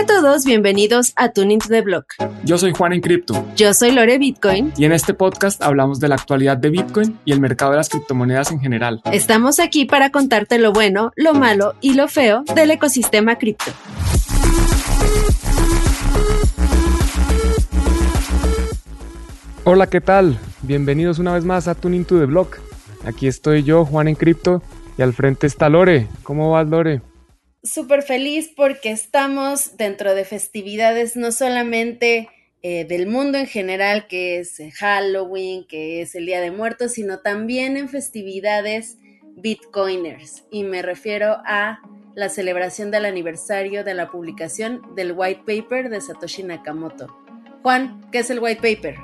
Hola a todos, bienvenidos a Tuning to the Block. Yo soy Juan en Cripto. Yo soy Lore Bitcoin. Y en este podcast hablamos de la actualidad de Bitcoin y el mercado de las criptomonedas en general. Estamos aquí para contarte lo bueno, lo malo y lo feo del ecosistema cripto. Hola, ¿qué tal? Bienvenidos una vez más a Tuning to the Block. Aquí estoy yo, Juan en Cripto, y al frente está Lore. ¿Cómo vas, Lore? Súper feliz porque estamos dentro de festividades no solamente eh, del mundo en general, que es Halloween, que es el Día de Muertos, sino también en festividades bitcoiners. Y me refiero a la celebración del aniversario de la publicación del white paper de Satoshi Nakamoto. Juan, ¿qué es el white paper?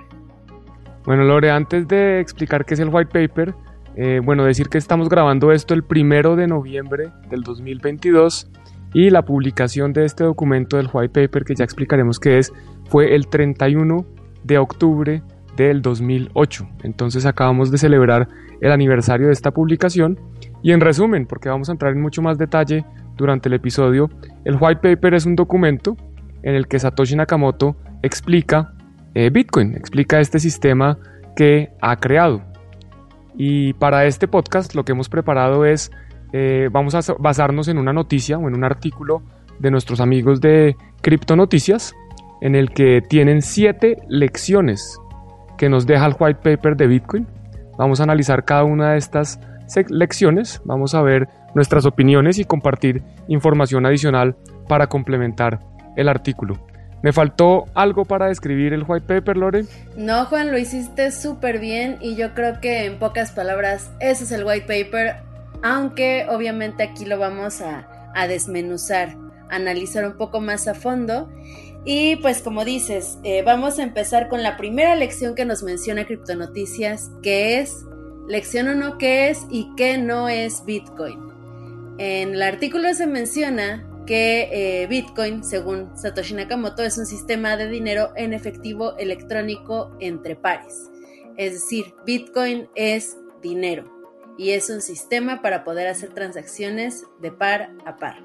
Bueno, Lore, antes de explicar qué es el white paper, eh, bueno, decir que estamos grabando esto el primero de noviembre del 2022 y la publicación de este documento del white paper, que ya explicaremos qué es, fue el 31 de octubre del 2008. Entonces acabamos de celebrar el aniversario de esta publicación y en resumen, porque vamos a entrar en mucho más detalle durante el episodio, el white paper es un documento en el que Satoshi Nakamoto explica eh, Bitcoin, explica este sistema que ha creado. Y para este podcast lo que hemos preparado es, eh, vamos a basarnos en una noticia o en un artículo de nuestros amigos de Cripto Noticias, en el que tienen siete lecciones que nos deja el white paper de Bitcoin. Vamos a analizar cada una de estas lecciones, vamos a ver nuestras opiniones y compartir información adicional para complementar el artículo. ¿Me faltó algo para describir el white paper, Lore? No, Juan, lo hiciste súper bien y yo creo que en pocas palabras ese es el white paper, aunque obviamente aquí lo vamos a, desmenuzar, analizar un poco más a fondo. Y pues como dices, eh, vamos a empezar con la primera lección que nos menciona Criptonoticias, que es lección 1, qué es y qué no es Bitcoin. En el artículo se menciona que eh, Bitcoin, según Satoshi Nakamoto, es un sistema de dinero en efectivo electrónico entre pares. Es decir, Bitcoin es dinero y es un sistema para poder hacer transacciones de par a par.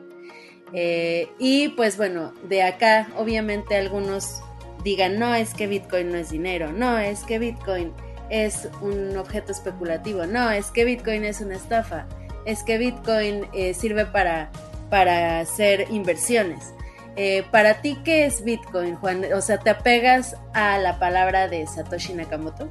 Eh, y pues bueno, de acá obviamente algunos digan, no es que Bitcoin no es dinero, no es que Bitcoin es un objeto especulativo, no es que Bitcoin es una estafa, es que Bitcoin eh, sirve para para hacer inversiones. Eh, para ti, ¿qué es Bitcoin, Juan? O sea, ¿te apegas a la palabra de Satoshi Nakamoto?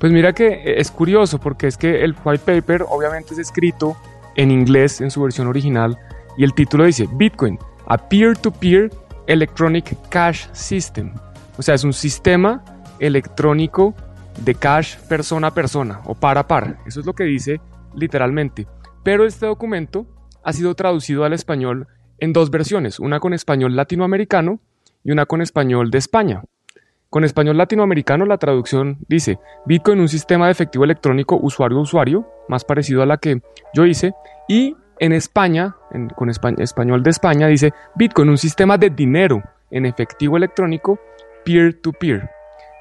Pues mira que es curioso porque es que el white paper obviamente es escrito en inglés en su versión original y el título dice Bitcoin, a peer-to-peer electronic cash system. O sea, es un sistema electrónico de cash persona a persona o par a par. Eso es lo que dice literalmente. Pero este documento ha sido traducido al español en dos versiones, una con español latinoamericano y una con español de España. Con español latinoamericano la traducción dice Bitcoin un sistema de efectivo electrónico usuario-usuario, más parecido a la que yo hice, y en España, con español de España, dice Bitcoin un sistema de dinero en efectivo electrónico peer-to-peer.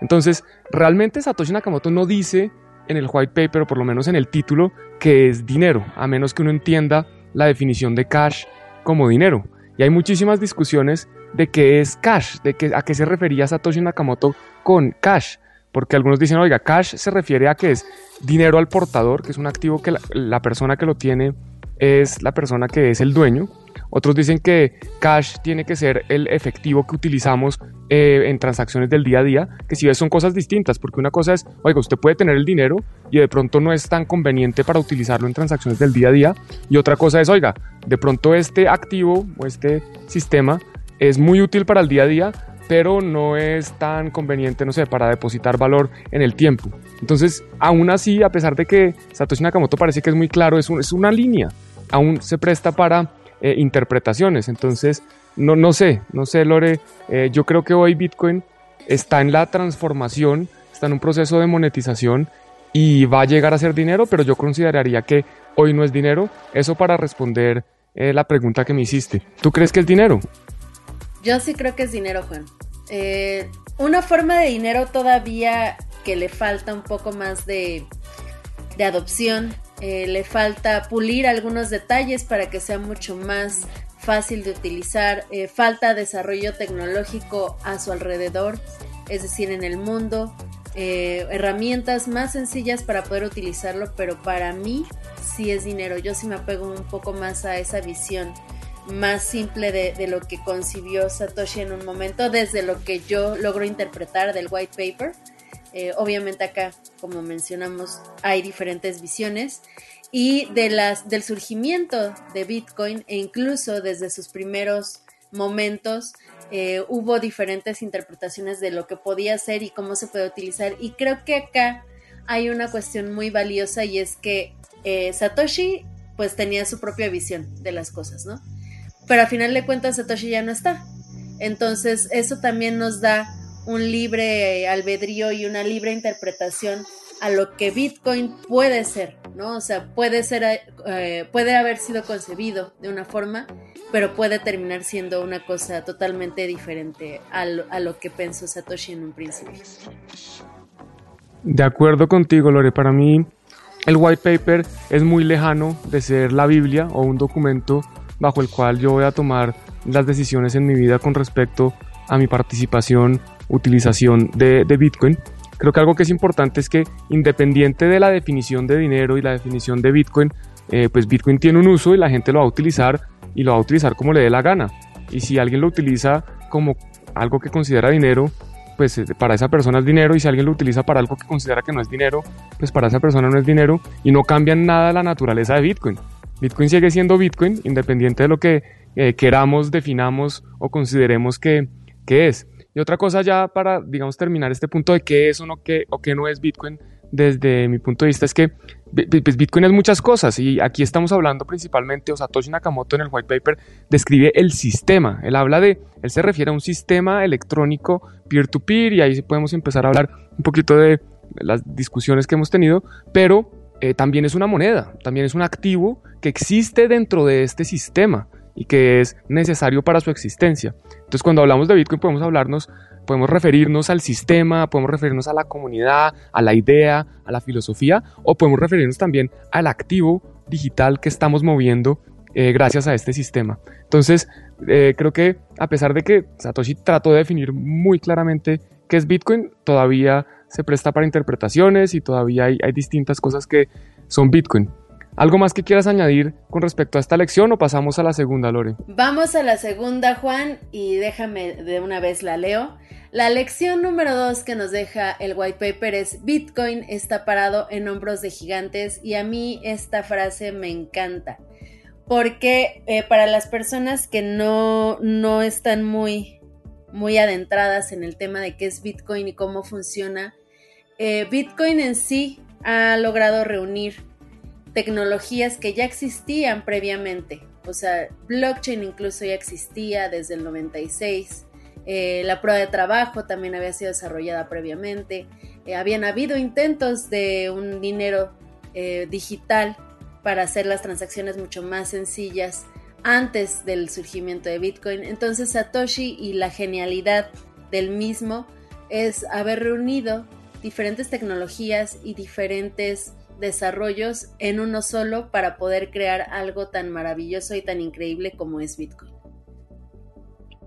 Entonces, realmente Satoshi Nakamoto no dice en el white paper, o por lo menos en el título, que es dinero, a menos que uno entienda la definición de cash como dinero. Y hay muchísimas discusiones de qué es cash, de qué, a qué se refería Satoshi Nakamoto con cash. Porque algunos dicen, oiga, cash se refiere a que es dinero al portador, que es un activo que la persona que lo tiene es la persona que es el dueño. Otros dicen que cash tiene que ser el efectivo que utilizamos eh, en transacciones del día a día, que si ves son cosas distintas, porque una cosa es, oiga, usted puede tener el dinero y de pronto no es tan conveniente para utilizarlo en transacciones del día a día, y otra cosa es, oiga, de pronto este activo o este sistema es muy útil para el día a día, pero no es tan conveniente, no sé, para depositar valor en el tiempo. Entonces, aún así, a pesar de que Satoshi Nakamoto parece que es muy claro, es, es una línea aún se presta para eh, interpretaciones. Entonces, no, no sé, no sé, Lore, eh, yo creo que hoy Bitcoin está en la transformación, está en un proceso de monetización y va a llegar a ser dinero, pero yo consideraría que hoy no es dinero. Eso para responder eh, la pregunta que me hiciste. ¿Tú crees que es dinero? Yo sí creo que es dinero, Juan. una forma de dinero todavía que le falta un poco más de, de adopción eh, le falta pulir algunos detalles para que sea mucho más fácil de utilizar, eh, falta desarrollo tecnológico a su alrededor, es decir, en el mundo, eh, herramientas más sencillas para poder utilizarlo, pero para mí sí es dinero. Yo sí me apego un poco más a esa visión más simple de, lo que concibió Satoshi en un momento, desde lo que yo logro interpretar del white paper. Eh, obviamente acá, como mencionamos, hay diferentes visiones y de las, del surgimiento de Bitcoin e incluso desde sus primeros momentos eh, hubo diferentes interpretaciones de lo que podía ser y cómo se puede utilizar. Y creo que acá hay una cuestión muy valiosa y es que eh, Satoshi pues tenía su propia visión de las cosas, ¿no? Pero a final de cuentas Satoshi ya no está. Entonces eso también nos da un libre albedrío y una libre interpretación a lo que Bitcoin puede ser, ¿no? O sea, puede ser, eh, puede haber sido concebido de una forma, pero puede terminar siendo una cosa totalmente diferente a lo, a lo que pensó Satoshi en un principio. De acuerdo contigo, Lore. Para mí, el white paper es muy lejano de ser la Biblia o un documento bajo el cual yo voy a tomar las decisiones en mi vida con respecto a mi participación, utilización de, Bitcoin. Creo que algo que es importante es que independiente de la definición de dinero y la definición de Bitcoin, eh, pues Bitcoin tiene un uso y la gente lo va a utilizar y lo va a utilizar como le dé la gana. Y si alguien lo utiliza como algo que considera dinero, pues eh, para esa persona es dinero y si alguien lo utiliza para algo que considera que no es dinero, pues para esa persona no es dinero y no cambia nada la naturaleza de Bitcoin. Bitcoin sigue siendo Bitcoin independiente de lo que eh, queramos, definamos o consideremos que, es. Y otra cosa ya para, digamos, terminar este punto de qué es o, no, qué, o qué no es Bitcoin, desde mi punto de vista es que pues Bitcoin es muchas cosas y aquí estamos hablando principalmente, o Satoshi Nakamoto en el white paper describe el sistema, él habla de, él se refiere a un sistema electrónico peer-to-peer y ahí podemos empezar a hablar un poquito de las discusiones que hemos tenido, pero eh, también es una moneda, también es un activo que existe dentro de este sistema y que es necesario para su existencia. Entonces cuando hablamos de Bitcoin podemos hablarnos, podemos referirnos al sistema, podemos referirnos a la comunidad, a la idea, a la filosofía o podemos referirnos también al activo digital que estamos moviendo eh, gracias a este sistema. Entonces eh, creo que a pesar de que Satoshi trató de definir muy claramente qué es Bitcoin, todavía se presta para interpretaciones y todavía hay, distintas cosas que son Bitcoin. ¿Algo más que quieras añadir con respecto a esta lección o pasamos a la segunda, Lore? Vamos a la segunda, Juan, y déjame de una vez la leo. La lección número dos que nos deja el white paper es Bitcoin está parado en hombros de gigantes y a mí esta frase me encanta porque eh, para las personas que no, no están muy, muy adentradas en el tema de qué es Bitcoin y cómo funciona, eh, Bitcoin en sí ha logrado reunir tecnologías que ya existían previamente. O sea, blockchain incluso ya existía desde el 96. Eh, la prueba de trabajo también había sido desarrollada previamente. Eh, habían habido intentos de un dinero digital para hacer las transacciones mucho más sencillas antes del surgimiento de Bitcoin. Entonces Satoshi y la genialidad del mismo es haber reunido diferentes tecnologías y diferentes desarrollos en uno solo para poder crear algo tan maravilloso y tan increíble como es Bitcoin.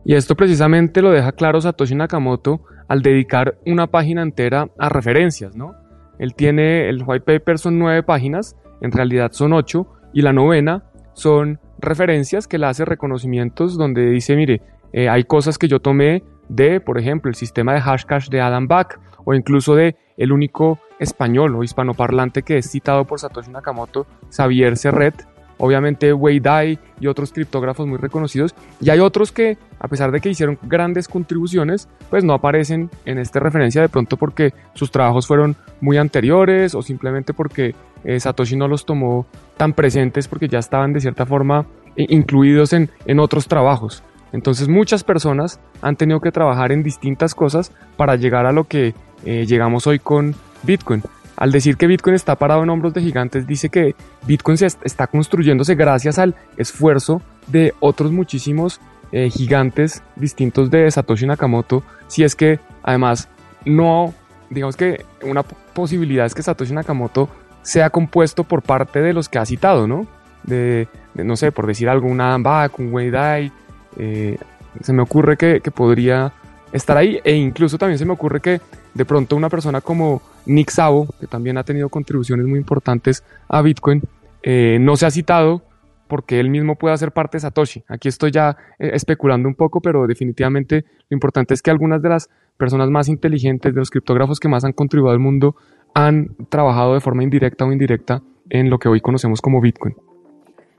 Y esto precisamente lo deja claro Satoshi Nakamoto al dedicar una página entera a referencias, ¿no? Él tiene, el white paper son nueve páginas, en realidad son ocho, y la novena son referencias que le hace reconocimientos donde dice, mire, eh, hay cosas que yo tomé de, por ejemplo, el sistema de hashcash de Adam Back o incluso de el único español o hispanoparlante que es citado por Satoshi Nakamoto, Xavier Serret, obviamente Wei Dai y otros criptógrafos muy reconocidos, y hay otros que, a pesar de que hicieron grandes contribuciones, pues no aparecen en esta referencia de pronto porque sus trabajos fueron muy anteriores o simplemente porque eh, Satoshi no los tomó tan presentes porque ya estaban de cierta forma incluidos en, en otros trabajos. Entonces muchas personas han tenido que trabajar en distintas cosas para llegar a lo que eh, llegamos hoy con Bitcoin. Al decir que Bitcoin está parado en hombros de gigantes, dice que Bitcoin se está construyéndose gracias al esfuerzo de otros muchísimos eh, gigantes distintos de Satoshi Nakamoto. Si es que además no, digamos que una posibilidad es que Satoshi Nakamoto sea compuesto por parte de los que ha citado, ¿no? De no sé, por decir algo, un Adam Back, un Wei Dai, eh, se me ocurre que, podría estar ahí e incluso también se me ocurre que de pronto una persona como Nick Szabo, que también ha tenido contribuciones muy importantes a Bitcoin, eh, no se ha citado porque él mismo puede hacer parte de Satoshi. Aquí estoy ya eh, especulando un poco, pero definitivamente lo importante es que algunas de las personas más inteligentes, de los criptógrafos que más han contribuido al mundo, han trabajado de forma indirecta o indirecta en lo que hoy conocemos como Bitcoin.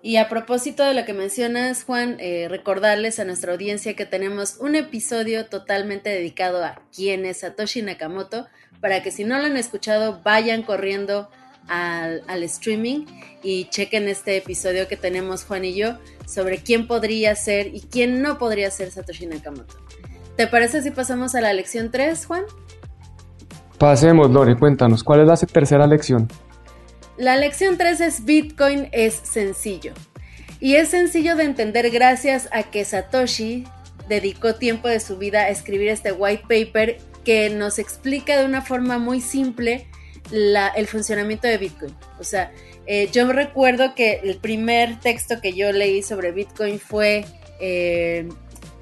Y a propósito de lo que mencionas, Juan, eh, recordarles a nuestra audiencia que tenemos un episodio totalmente dedicado a quién es Satoshi Nakamoto, para que si no lo han escuchado, vayan corriendo al, al, streaming y chequen este episodio que tenemos Juan y yo sobre quién podría ser y quién no podría ser Satoshi Nakamoto. ¿Te parece si pasamos a la lección 3, Juan? Pasemos, Lore, cuéntanos, ¿cuál es la tercera lección? La lección 3 es Bitcoin es sencillo. Y es sencillo de entender gracias a que Satoshi dedicó tiempo de su vida a escribir este white paper que nos explica de una forma muy simple el funcionamiento de Bitcoin. O sea, eh, yo recuerdo que el primer texto que yo leí sobre Bitcoin fue eh,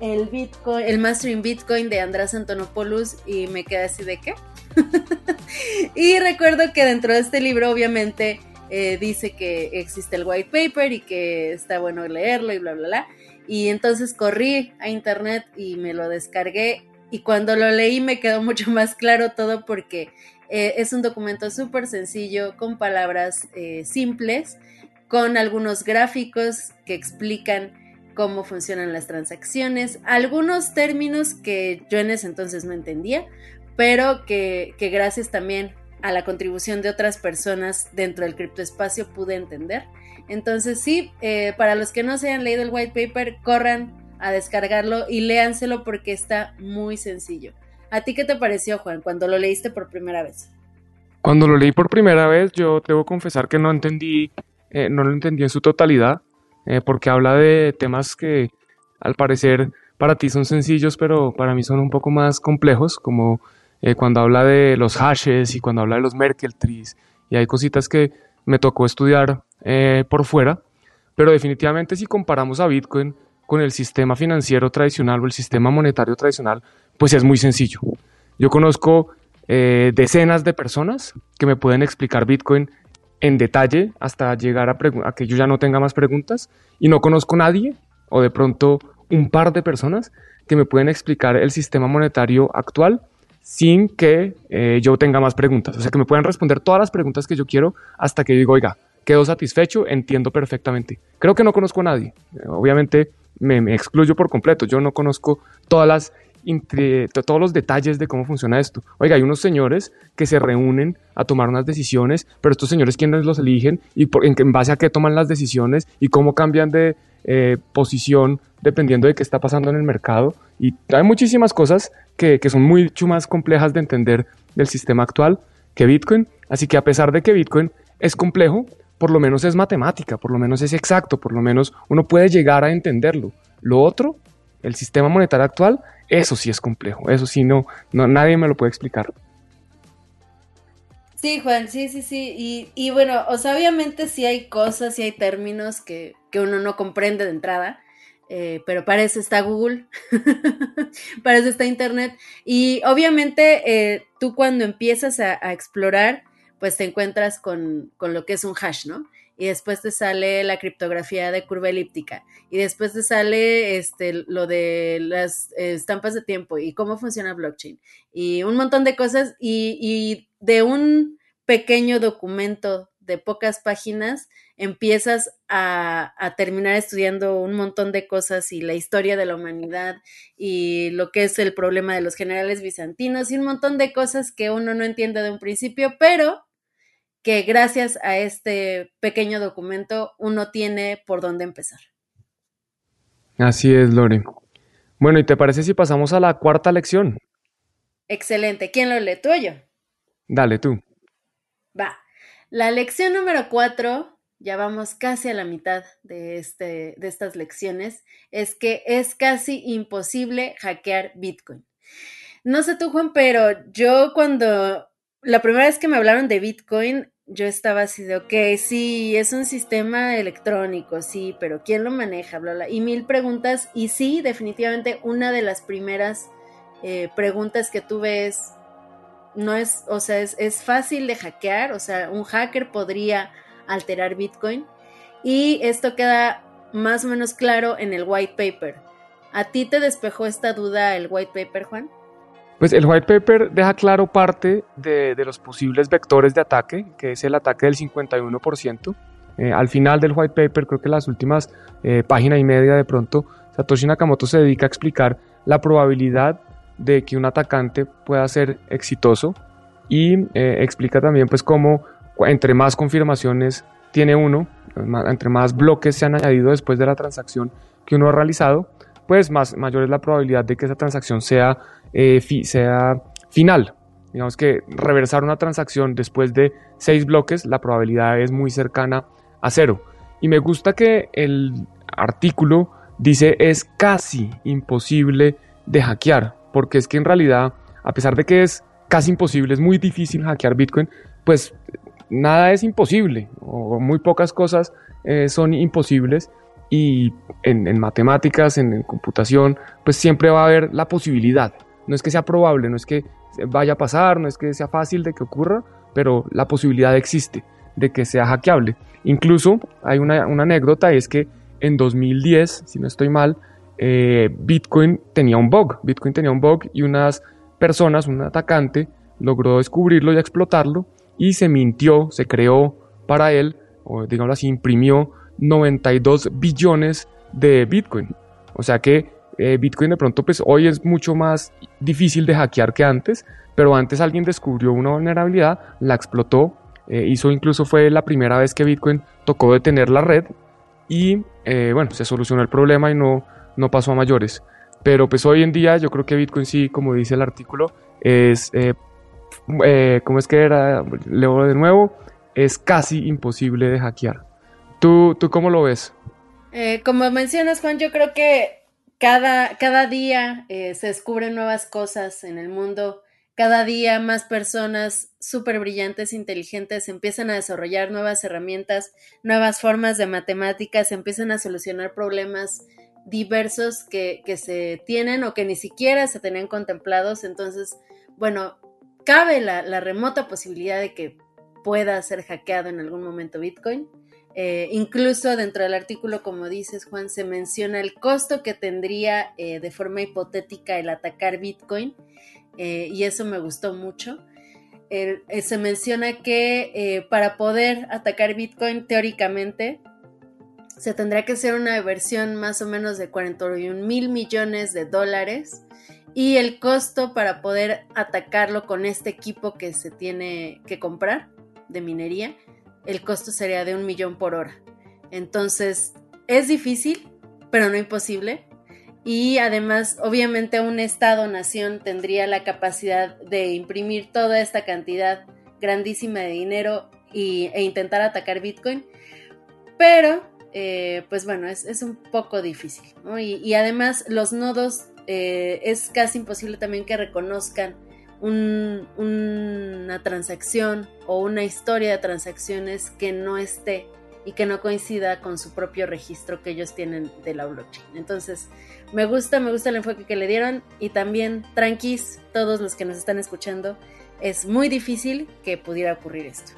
el Bitcoin, el Mastering Bitcoin de András Antonopoulos y me quedé así de qué. y recuerdo que dentro de este libro obviamente eh, dice que existe el white paper y que está bueno leerlo y bla, bla, bla. Y entonces corrí a internet y me lo descargué y cuando lo leí me quedó mucho más claro todo porque eh, es un documento súper sencillo con palabras eh, simples, con algunos gráficos que explican cómo funcionan las transacciones, algunos términos que yo en ese entonces no entendía, pero que, gracias también a la contribución de otras personas dentro del criptoespacio pude entender. Entonces sí, eh, para los que no se hayan leído el white paper, corran a descargarlo y léanselo porque está muy sencillo. ¿A ti qué te pareció, Juan, cuando lo leíste por primera vez? Cuando lo leí por primera vez, yo debo confesar que no entendí, eh, no lo entendí en su totalidad, eh, porque habla de temas que al parecer para ti son sencillos, pero para mí son un poco más complejos, como eh, cuando habla de los hashes y cuando habla de los Merkle trees, y hay cositas que me tocó estudiar eh, por fuera, pero definitivamente si comparamos a Bitcoin con el sistema financiero tradicional o el sistema monetario tradicional, pues es muy sencillo. Yo conozco eh, decenas de personas que me pueden explicar Bitcoin en detalle hasta llegar a, a, que yo ya no tenga más preguntas y no conozco nadie o de pronto un par de personas que me pueden explicar el sistema monetario actual sin que eh, yo tenga más preguntas. O sea, que me puedan responder todas las preguntas que yo quiero hasta que yo digo, oiga, quedo satisfecho, entiendo perfectamente. Creo que no conozco a nadie. Obviamente me, excluyo por completo. Yo no conozco todas las todos los detalles de cómo funciona esto. Oiga, hay unos señores que se reúnen a tomar unas decisiones, pero estos señores quiénes los eligen y en, base a qué toman las decisiones y cómo cambian de eh, posición dependiendo de qué está pasando en el mercado. Y hay muchísimas cosas que, son mucho más complejas de entender del sistema actual que Bitcoin. Así que a pesar de que Bitcoin es complejo, por lo menos es matemática, por lo menos es exacto, por lo menos uno puede llegar a entenderlo. Lo otro, el sistema monetario actual, eso sí es complejo, eso sí no, no nadie me lo puede explicar. Sí, Juan, sí, sí, sí. Y, bueno, o sea, obviamente sí hay cosas, sí hay términos que, que uno no comprende de entrada. Eh, pero para eso está Google, para eso está Internet. Y obviamente eh, tú cuando empiezas a, explorar, pues te encuentras con, lo que es un hash, ¿no? Y después te sale la criptografía de curva elíptica. Y después te sale este, lo de las estampas de tiempo y cómo funciona blockchain. Y un montón de cosas. Y, y de un pequeño documento de pocas páginas, empiezas a, terminar estudiando un montón de cosas y la historia de la humanidad y lo que es el problema de los generales bizantinos y un montón de cosas que uno no entiende de un principio, pero que gracias a este pequeño documento uno tiene por dónde empezar. Así es, Lore. Bueno, ¿y te parece si pasamos a la cuarta lección? Excelente. ¿Quién lo lee? ¿Tú o yo? Dale tú. Va. La lección número cuatro, ya vamos casi a la mitad de, este, de estas lecciones, es que es casi imposible hackear Bitcoin. No sé tú, Juan, pero yo cuando la primera vez que me hablaron de Bitcoin, yo estaba así de, ok, sí, es un sistema electrónico, sí, pero ¿quién lo maneja? Bla, bla. Y mil preguntas, y sí, definitivamente una de las primeras eh, preguntas que tuve es, no es, o sea, es, es fácil de hackear, o sea, un hacker podría alterar Bitcoin, y esto queda más o menos claro en el white paper. ¿A ti te despejó esta duda el white paper, Juan? Pues el white paper deja claro parte de, los posibles vectores de ataque, que es el ataque del 51%. Eh, al final del white paper, creo que las últimas eh, página y media de pronto, Satoshi Nakamoto se dedica a explicar la probabilidad de que un atacante pueda ser exitoso y eh, explica también pues cómo entre más confirmaciones tiene uno, entre más bloques se han añadido después de la transacción que uno ha realizado, pues más mayor es la probabilidad de que esa transacción sea eh, sea final. Digamos que reversar una transacción después de seis bloques, la probabilidad es muy cercana a cero. Y me gusta que el artículo dice es casi imposible de hackear, porque es que en realidad, a pesar de que es casi imposible, es muy difícil hackear Bitcoin, pues nada es imposible, o muy pocas cosas eh, son imposibles, y en, en matemáticas, en, en computación, pues siempre va a haber la posibilidad. No es que sea probable, no es que vaya a pasar, no es que sea fácil de que ocurra, pero la posibilidad existe de que sea hackeable. Incluso hay una, anécdota y es que en 2010, si no estoy mal, eh, Bitcoin tenía un bug. Bitcoin tenía un bug y unas personas, un atacante, logró descubrirlo y explotarlo y se mintió, se creó para él, o digamos así, imprimió 92 billones de Bitcoin. O sea que eh, Bitcoin de pronto pues hoy es mucho más difícil de hackear que antes, pero antes alguien descubrió una vulnerabilidad, la explotó, eh, hizo incluso fue la primera vez que Bitcoin tocó detener la red y eh, bueno, se solucionó el problema y no, no pasó a mayores. Pero pues hoy en día yo creo que Bitcoin sí, como dice el artículo, es, ¿cómo es que era? Leo de nuevo, es casi imposible de hackear. ¿Tú, tú cómo lo ves? como mencionas, Juan, yo creo que cada, cada día eh, se descubren nuevas cosas en el mundo, cada día más personas súper brillantes, inteligentes, empiezan a desarrollar nuevas herramientas, nuevas formas de matemáticas, empiezan a solucionar problemas diversos que, que se tienen o que ni siquiera se tenían contemplados. Entonces, bueno, cabe la, la remota posibilidad de que pueda ser hackeado en algún momento Bitcoin. Eh, incluso dentro del artículo, como dices, Juan, se menciona el costo que tendría eh, de forma hipotética el atacar Bitcoin, eh, y eso me gustó mucho. se menciona que para poder atacar Bitcoin, teóricamente, se tendría que hacer una versión más o menos de 41 mil millones de dólares. Y el costo para poder atacarlo con este equipo que se tiene que comprar de minería el costo sería de un millón por hora. Entonces, es difícil, pero no imposible. Y además, obviamente, un Estado-nación tendría la capacidad de imprimir toda esta cantidad grandísima de dinero e intentar atacar Bitcoin. Pero, eh, pues bueno, es, un poco difícil. Y, además, los nodos eh, es casi imposible también que reconozcan una transacción o una historia de transacciones que no esté y que no coincida con su propio registro que ellos tienen de la blockchain. Entonces, me gusta, me gusta el enfoque que le dieron y también, tranquis, todos los que nos están escuchando, es muy difícil que pudiera ocurrir esto.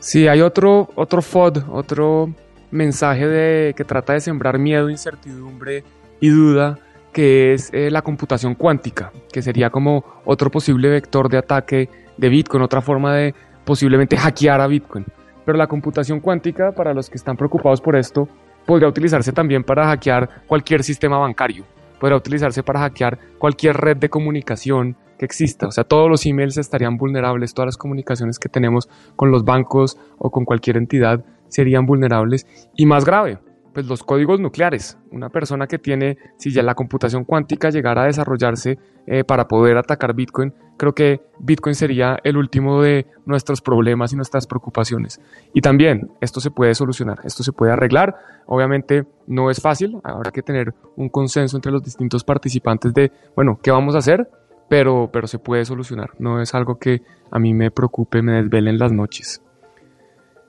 Sí, hay otro, otro FOD, otro mensaje de, que trata de sembrar miedo, incertidumbre y duda que es eh, la computación cuántica, que sería como otro posible vector de ataque de Bitcoin, otra forma de posiblemente hackear a Bitcoin. Pero la computación cuántica, para los que están preocupados por esto, podría utilizarse también para hackear cualquier sistema bancario, podría utilizarse para hackear cualquier red de comunicación que exista. O sea, todos los emails estarían vulnerables, todas las comunicaciones que tenemos con los bancos o con cualquier entidad serían vulnerables. Y más grave, pues los códigos nucleares. Una persona que tiene, si ya la computación cuántica llegara a desarrollarse eh, para poder atacar Bitcoin, creo que Bitcoin sería el último de nuestros problemas y nuestras preocupaciones. Y también esto se puede solucionar, esto se puede arreglar. Obviamente no es fácil, habrá que tener un consenso entre los distintos participantes de, bueno, ¿qué vamos a hacer? pero, pero se puede solucionar. No es algo que a mí me preocupe, me desvelen las noches.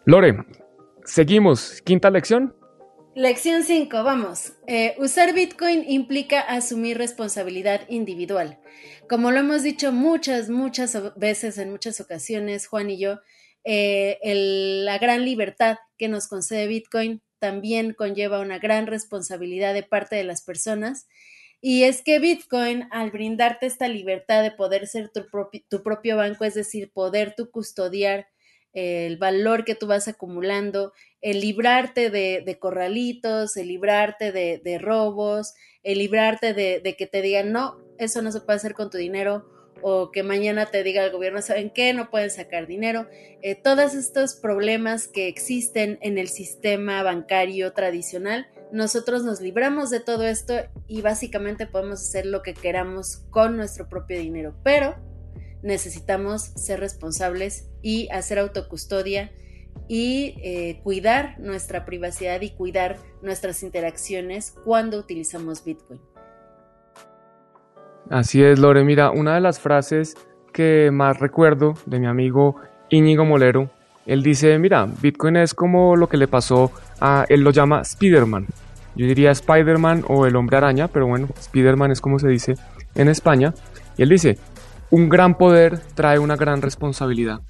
Lore, seguimos. Quinta lección. Lección 5, vamos. Eh, usar Bitcoin implica asumir responsabilidad individual. Como lo hemos dicho muchas, muchas veces, en muchas ocasiones, Juan y yo, eh, la gran libertad que nos concede Bitcoin también conlleva una gran responsabilidad de parte de las personas. Y es que Bitcoin, al brindarte esta libertad de poder ser tu, tu propio banco, es decir, poder tú custodiar el valor que tú vas acumulando, el librarte de, corralitos, el librarte de, robos, el librarte de, que te digan, no, eso no se puede hacer con tu dinero, o que mañana te diga el gobierno, ¿saben qué? No pueden sacar dinero. Eh, todos estos problemas que existen en el sistema bancario tradicional, nosotros nos libramos de todo esto y básicamente podemos hacer lo que queramos con nuestro propio dinero. Pero necesitamos ser responsables y hacer autocustodia y eh, cuidar nuestra privacidad y cuidar nuestras interacciones cuando utilizamos Bitcoin. Así es, Lore. Mira, una de las frases que más recuerdo de mi amigo Íñigo Molero, él dice, mira, Bitcoin es como lo que le pasó a, él lo llama Spiderman. Yo diría Spiderman o el hombre araña, pero bueno, Spiderman es como se dice en España. Y él dice, un gran poder trae una gran responsabilidad.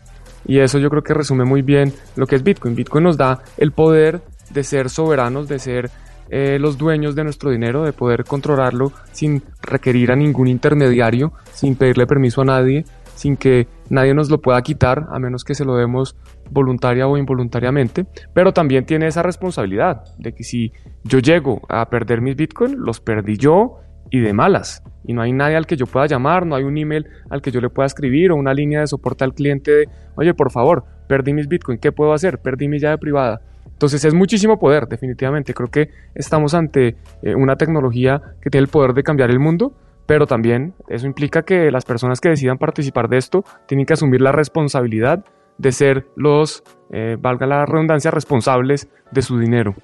Y eso yo creo que resume muy bien lo que es Bitcoin. Bitcoin nos da el poder de ser soberanos, de ser eh, los dueños de nuestro dinero, de poder controlarlo sin requerir a ningún intermediario, sin pedirle permiso a nadie, sin que nadie nos lo pueda quitar, a menos que se lo demos voluntaria o involuntariamente. Pero también tiene esa responsabilidad de que si yo llego a perder mis Bitcoin, los perdí yo y de malas. Y no hay nadie al que yo pueda llamar, no hay un email al que yo le pueda escribir o una línea de soporte al cliente de, oye, por favor, perdí mis Bitcoin, ¿qué puedo hacer? Perdí mi llave privada. Entonces es muchísimo poder, definitivamente. Creo que estamos ante eh, una tecnología que tiene el poder de cambiar el mundo, pero también eso implica que las personas que decidan participar de esto tienen que asumir la responsabilidad de ser los, eh, valga la redundancia, responsables de su dinero.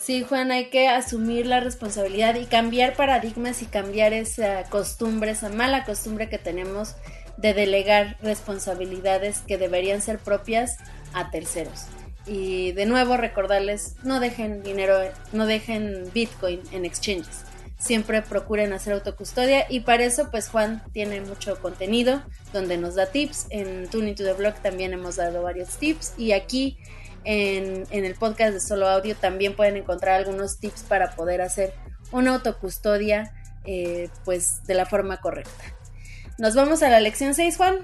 Sí, Juan, hay que asumir la responsabilidad y cambiar paradigmas y cambiar esa costumbre, esa mala costumbre que tenemos de delegar responsabilidades que deberían ser propias a terceros. Y de nuevo recordarles, no dejen dinero, no dejen Bitcoin en exchanges. Siempre procuren hacer autocustodia y para eso pues Juan tiene mucho contenido donde nos da tips. En Tuning to the Blog también hemos dado varios tips y aquí en, el podcast de Solo Audio también pueden encontrar algunos tips para poder hacer una autocustodia eh, pues de la forma correcta. Nos vamos a la lección 6, Juan.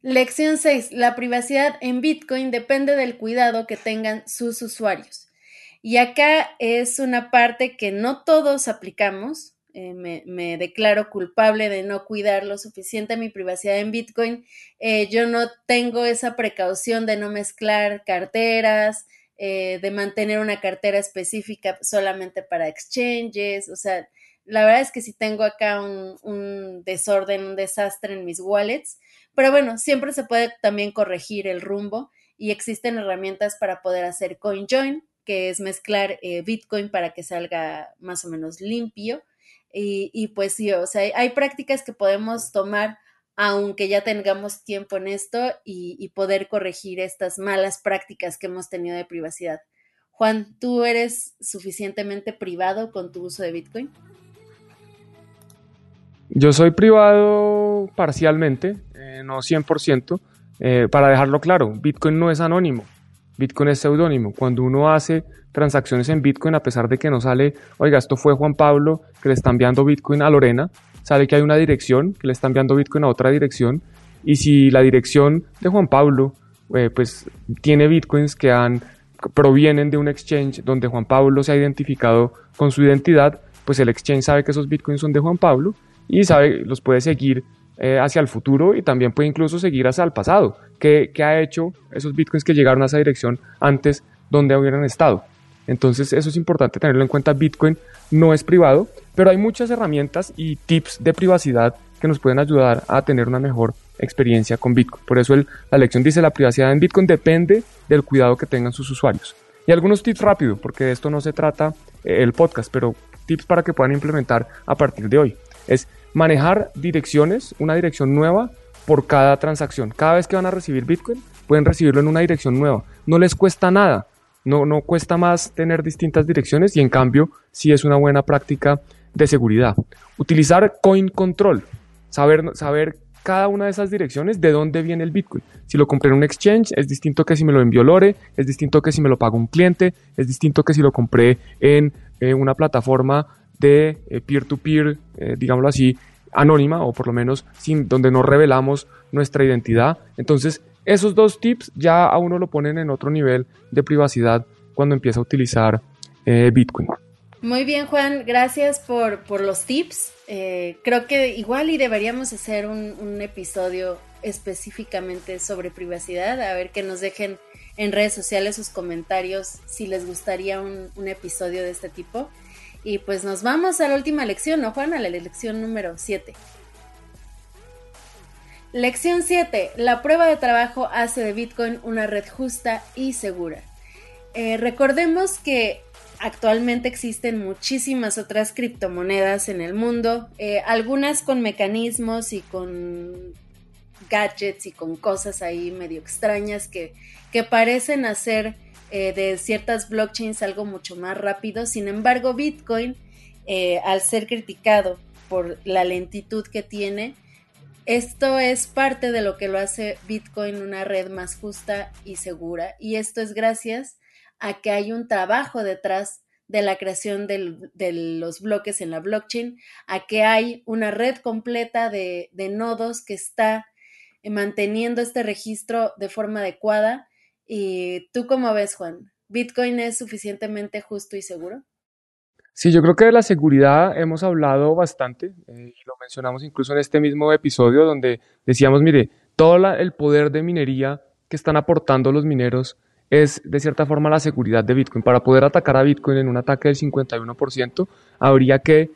Lección 6. La privacidad en Bitcoin depende del cuidado que tengan sus usuarios. Y acá es una parte que no todos aplicamos, eh, me, declaro culpable de no cuidar lo suficiente mi privacidad en Bitcoin. Eh, yo no tengo esa precaución de no mezclar carteras, eh, de mantener una cartera específica solamente para exchanges. O sea, la verdad es que sí tengo acá un, un desorden, un desastre en mis wallets. Pero bueno, siempre se puede también corregir el rumbo y existen herramientas para poder hacer CoinJoin, que es mezclar Bitcoin para que salga más o menos limpio. Y, pues sí, o sea, hay prácticas que podemos tomar aunque ya tengamos tiempo en esto y, poder corregir estas malas prácticas que hemos tenido de privacidad. Juan, ¿tú eres suficientemente privado con tu uso de Bitcoin? Yo soy privado parcialmente, eh, no 100%. Eh, para dejarlo claro, Bitcoin no es anónimo. Bitcoin es seudónimo. Cuando uno hace transacciones en Bitcoin, a pesar de que no sale, oiga, esto fue Juan Pablo que le está enviando Bitcoin a Lorena, sale que hay una dirección que le está enviando Bitcoin a otra dirección. Y si la dirección de Juan Pablo, eh, pues tiene Bitcoins que han, provienen de un exchange donde Juan Pablo se ha identificado con su identidad, pues el exchange sabe que esos Bitcoins son de Juan Pablo y sabe, los puede seguir eh, hacia el futuro y también puede incluso seguir hacia el pasado. ¿Qué, ha hecho esos bitcoins que llegaron a esa dirección antes donde hubieran estado? Entonces eso es importante tenerlo en cuenta. Bitcoin no es privado, pero hay muchas herramientas y tips de privacidad que nos pueden ayudar a tener una mejor experiencia con Bitcoin. Por eso la lección dice la privacidad en Bitcoin depende del cuidado que tengan sus usuarios. Y algunos tips rápido, porque de esto no se trata eh, el podcast, pero tips para que puedan implementar a partir de hoy. Es manejar direcciones, una dirección nueva por cada transacción. Cada vez que van a recibir Bitcoin, pueden recibirlo en una dirección nueva. No les cuesta nada. No, no cuesta más tener distintas direcciones y en cambio sí es una buena práctica de seguridad. Utilizar coin control. Saber, saber cada una de esas direcciones de dónde viene el Bitcoin. Si lo compré en un exchange, es distinto que si me lo envió Lore, es distinto que si me lo pagó un cliente, es distinto que si lo compré en eh, una plataforma de eh, peer-to-peer, eh, digámoslo así, anónima o por lo menos sin, donde no revelamos nuestra identidad. Entonces, esos dos tips ya a uno lo ponen en otro nivel de privacidad cuando empieza a utilizar Bitcoin. Muy bien, Juan, gracias por, por los tips. Eh, creo que igual y deberíamos hacer un, episodio específicamente sobre privacidad, a ver que nos dejen en redes sociales sus comentarios si les gustaría un episodio de este tipo. Y pues nos vamos a la última lección, ¿no, Juan? A la lección número 7. Lección 7. La prueba de trabajo hace de Bitcoin una red justa y segura. Eh, recordemos que Actualmente existen muchísimas otras criptomonedas en el mundo, eh, algunas con mecanismos y con gadgets y con cosas ahí medio extrañas que, que parecen hacer eh, de ciertas blockchains algo mucho más rápido. Sin embargo, Bitcoin, eh, al ser criticado por la lentitud que tiene, esto es parte de lo que lo hace Bitcoin una red más justa y segura. Y esto es gracias a que hay un trabajo detrás de la creación de los bloques en la blockchain, a que hay una red completa de, nodos que está manteniendo este registro de forma adecuada. ¿Y tú cómo ves, Juan? ¿Bitcoin es suficientemente justo y seguro? Sí, yo creo que de la seguridad hemos hablado bastante, eh, y lo mencionamos incluso en este mismo episodio donde decíamos, mire, todo el poder de minería que están aportando los mineros es de cierta forma la seguridad de Bitcoin. Para poder atacar a Bitcoin en un ataque del 51%, habría que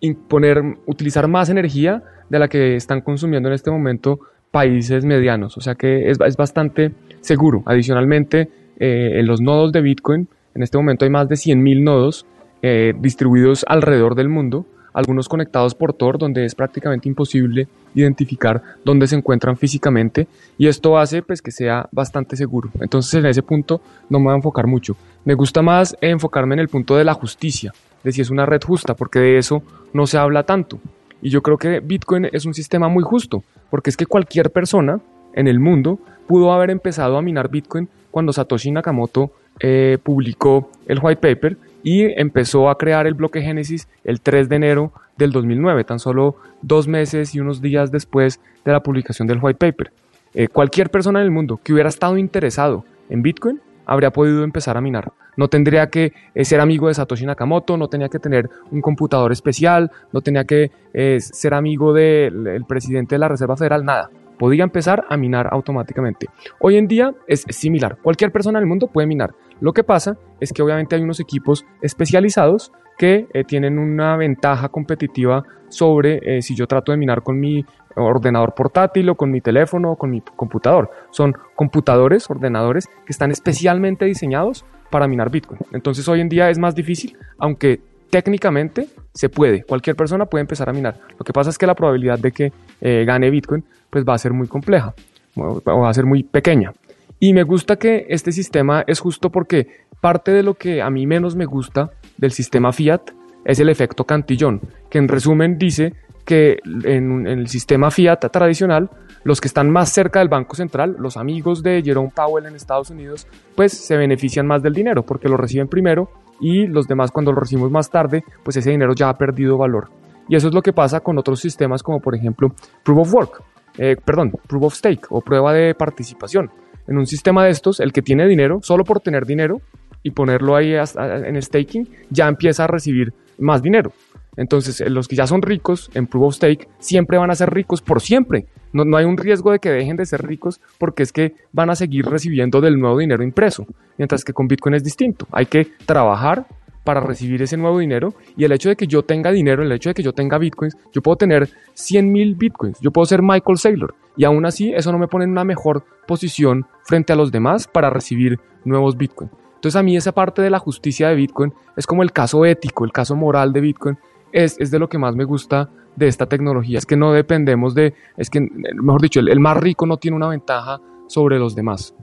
imponer, utilizar más energía de la que están consumiendo en este momento países medianos. O sea que es, es bastante seguro. Adicionalmente, eh, en los nodos de Bitcoin, en este momento hay más de 100.000 nodos eh, distribuidos alrededor del mundo algunos conectados por Tor, donde es prácticamente imposible identificar dónde se encuentran físicamente y esto hace pues que sea bastante seguro. Entonces en ese punto no me voy a enfocar mucho. Me gusta más enfocarme en el punto de la justicia, de si es una red justa, porque de eso no se habla tanto. Y yo creo que Bitcoin es un sistema muy justo, porque es que cualquier persona en el mundo pudo haber empezado a minar Bitcoin cuando Satoshi Nakamoto eh, publicó el white paper y empezó a crear el bloque Génesis el 3 de enero del 2009, tan solo dos meses y unos días después de la publicación del white paper. Eh, cualquier persona en el mundo que hubiera estado interesado en Bitcoin habría podido empezar a minar. No tendría que eh, ser amigo de Satoshi Nakamoto, no tenía que tener un computador especial, no tenía que eh, ser amigo del presidente de la Reserva Federal, nada. Podía empezar a minar automáticamente. Hoy en día es similar. Cualquier persona en el mundo puede minar. Lo que pasa es que obviamente hay unos equipos especializados que eh, tienen una ventaja competitiva sobre si yo trato de minar con mi ordenador portátil o con mi teléfono o con mi computador. Son computadores, ordenadores que están especialmente diseñados para minar Bitcoin. Entonces hoy en día es más difícil, aunque técnicamente se puede. Cualquier persona puede empezar a minar. Lo que pasa es que la probabilidad de que eh, gane Bitcoin pues va a ser muy compleja o va a ser muy pequeña. Y me gusta que este sistema es justo porque parte de lo que a mí menos me gusta del sistema Fiat es el efecto cantillón, que en resumen dice que en, el sistema Fiat tradicional, los que están más cerca del Banco Central, los amigos de Jerome Powell en Estados Unidos, pues se benefician más del dinero porque lo reciben primero y los demás cuando lo recibimos más tarde, pues ese dinero ya ha perdido valor. Y eso es lo que pasa con otros sistemas como por ejemplo Proof of Work, eh, perdón, Proof of Stake o prueba de participación en un sistema de estos, el que tiene dinero, solo por tener dinero y ponerlo ahí en staking, ya empieza a recibir más dinero. Entonces, eh, los que ya son ricos en Proof of Stake siempre van a ser ricos por siempre. No, hay un riesgo de que dejen de ser ricos porque es que van a seguir recibiendo del nuevo dinero impreso. Mientras que con Bitcoin es distinto. Hay que trabajar para recibir ese nuevo dinero y el hecho de que yo tenga dinero, el hecho de que yo tenga bitcoins, yo puedo tener 100 mil bitcoins, yo puedo ser Michael Saylor y aún así eso no me pone en una mejor posición frente a los demás para recibir nuevos bitcoins. Entonces a mí esa parte de la justicia de Bitcoin es como el caso ético, el caso moral de Bitcoin, es, es de lo que más me gusta de esta tecnología. Es que no dependemos de, es que, mejor dicho, el, más rico no tiene una ventaja sobre los demás.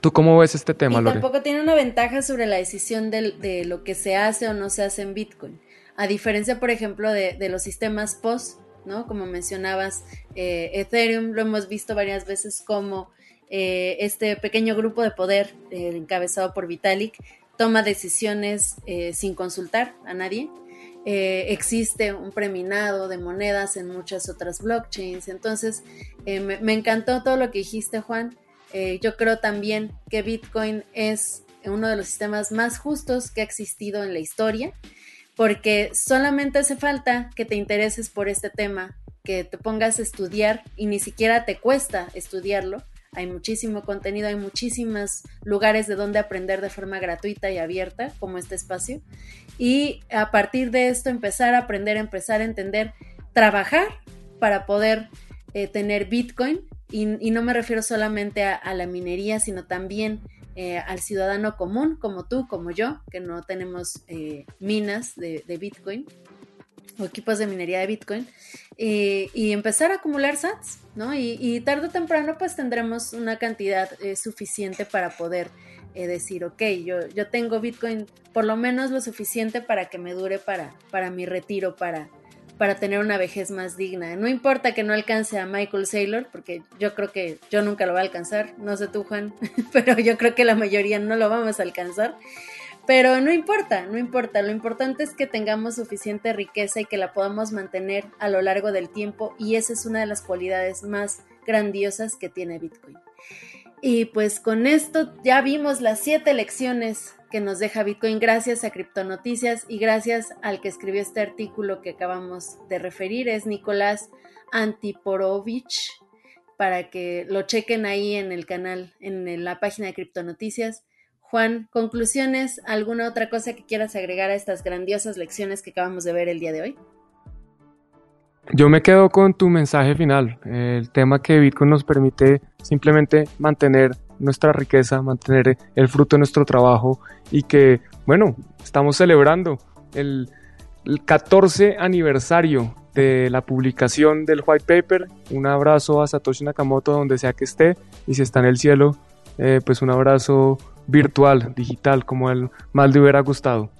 ¿Tú cómo ves este tema, y Tampoco tiene una ventaja sobre la decisión de, de, lo que se hace o no se hace en Bitcoin. A diferencia, por ejemplo, de, de los sistemas POS, ¿no? Como mencionabas, eh, Ethereum lo hemos visto varias veces como eh, este pequeño grupo de poder eh, encabezado por Vitalik toma decisiones sin consultar a nadie. Existe un preminado de monedas en muchas otras blockchains. Entonces, me, me, encantó todo lo que dijiste, Juan. yo creo también que Bitcoin es uno de los sistemas más justos que ha existido en la historia porque solamente hace falta que te intereses por este tema, que te pongas a estudiar y ni siquiera te cuesta estudiarlo. Hay muchísimo contenido, hay muchísimos lugares de donde aprender de forma gratuita y abierta, como este espacio. Y a partir de esto empezar a aprender, empezar a entender, trabajar para poder eh, tener Bitcoin. Y, no me refiero solamente a la minería, sino también eh, al ciudadano común como tú, como yo, que no tenemos eh, minas de, Bitcoin o equipos de minería de Bitcoin, y empezar a acumular sats, ¿no? Y, tarde o temprano pues tendremos una cantidad eh, suficiente para poder decir, ok, yo, yo tengo Bitcoin por lo menos lo suficiente para que me dure para, para mi retiro, para, para tener una vejez más digna. No importa que no alcance a Michael Saylor, porque yo creo que yo nunca lo voy a alcanzar, no sé tú Juan, pero yo creo que la mayoría no lo vamos a alcanzar. Pero no importa, no importa, lo importante es que tengamos suficiente riqueza y que la podamos mantener a lo largo del tiempo y esa es una de las cualidades más grandiosas que tiene Bitcoin. Y pues con esto ya vimos las siete lecciones que nos deja Bitcoin gracias a Criptonoticias y gracias al que escribió este artículo que acabamos de referir, es Nicolás Antiporovich, para que lo chequen ahí en el canal, en la página de Criptonoticias. Juan, conclusiones, ¿alguna otra cosa que quieras agregar a estas grandiosas lecciones que acabamos de ver el día de hoy? Yo me quedo con tu mensaje final, el tema que Bitcoin nos permite simplemente mantener nuestra riqueza, mantener el fruto de nuestro trabajo y que, bueno, estamos celebrando el, 14 aniversario de la publicación del white paper. Un abrazo a Satoshi Nakamoto donde sea que esté y si está en el cielo, eh, pues un abrazo virtual, digital, como él mal le hubiera gustado.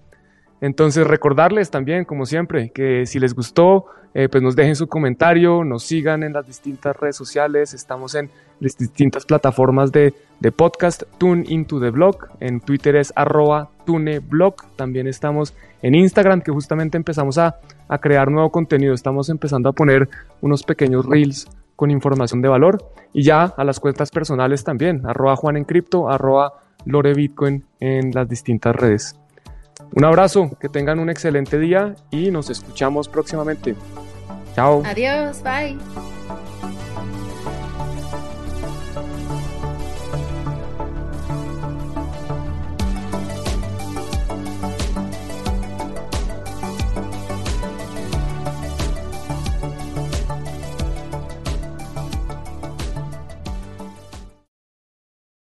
Entonces recordarles también, como siempre, que si les gustó, eh, pues nos dejen su comentario, nos sigan en las distintas redes sociales, estamos en las distintas plataformas de, podcast, Tune Into the Blog, en Twitter es arroba tuneblog, también estamos en Instagram, que justamente empezamos a, a crear nuevo contenido, estamos empezando a poner unos pequeños reels con información de valor. Y ya a las cuentas personales también, arroba arroba Lore Bitcoin en las distintas redes. Un abrazo, que tengan un excelente día y nos escuchamos próximamente. Chao. Adiós, bye.